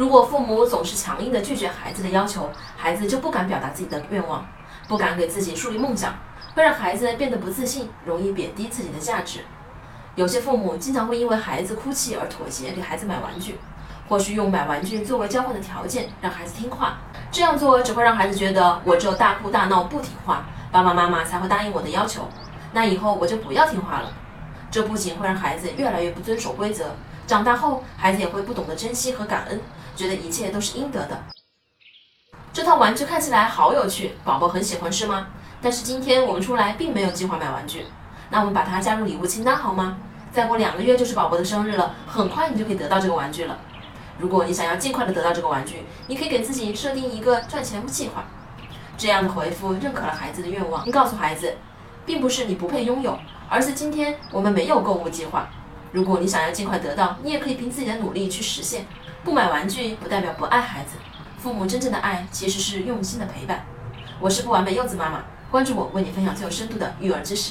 如果父母总是强硬的拒绝孩子的要求，孩子就不敢表达自己的愿望，不敢给自己树立梦想，会让孩子变得不自信，容易贬低自己的价值。有些父母经常会因为孩子哭泣而妥协，给孩子买玩具，或许用买玩具作为交换的条件，让孩子听话。这样做只会让孩子觉得，我只有大哭大闹不听话，爸爸妈妈才会答应我的要求。那以后我就不要听话了。这不仅会让孩子越来越不遵守规则，长大后孩子也会不懂得珍惜和感恩，觉得一切都是应得的。这套玩具看起来好有趣，宝宝很喜欢是吗？但是今天我们出来并没有计划买玩具，那我们把它加入礼物清单好吗？再过两个月就是宝宝的生日了，很快你就可以得到这个玩具了。如果你想要尽快的得到这个玩具，你可以给自己设定一个赚钱计划。这样的回复认可了孩子的愿望，并告诉孩子，并不是你不配拥有，而是今天我们没有购物计划。如果你想要尽快得到，你也可以凭自己的努力去实现。不买玩具不代表不爱孩子，父母真正的爱其实是用心的陪伴。我是不完美柚子妈妈，关注我，为你分享最有深度的育儿知识。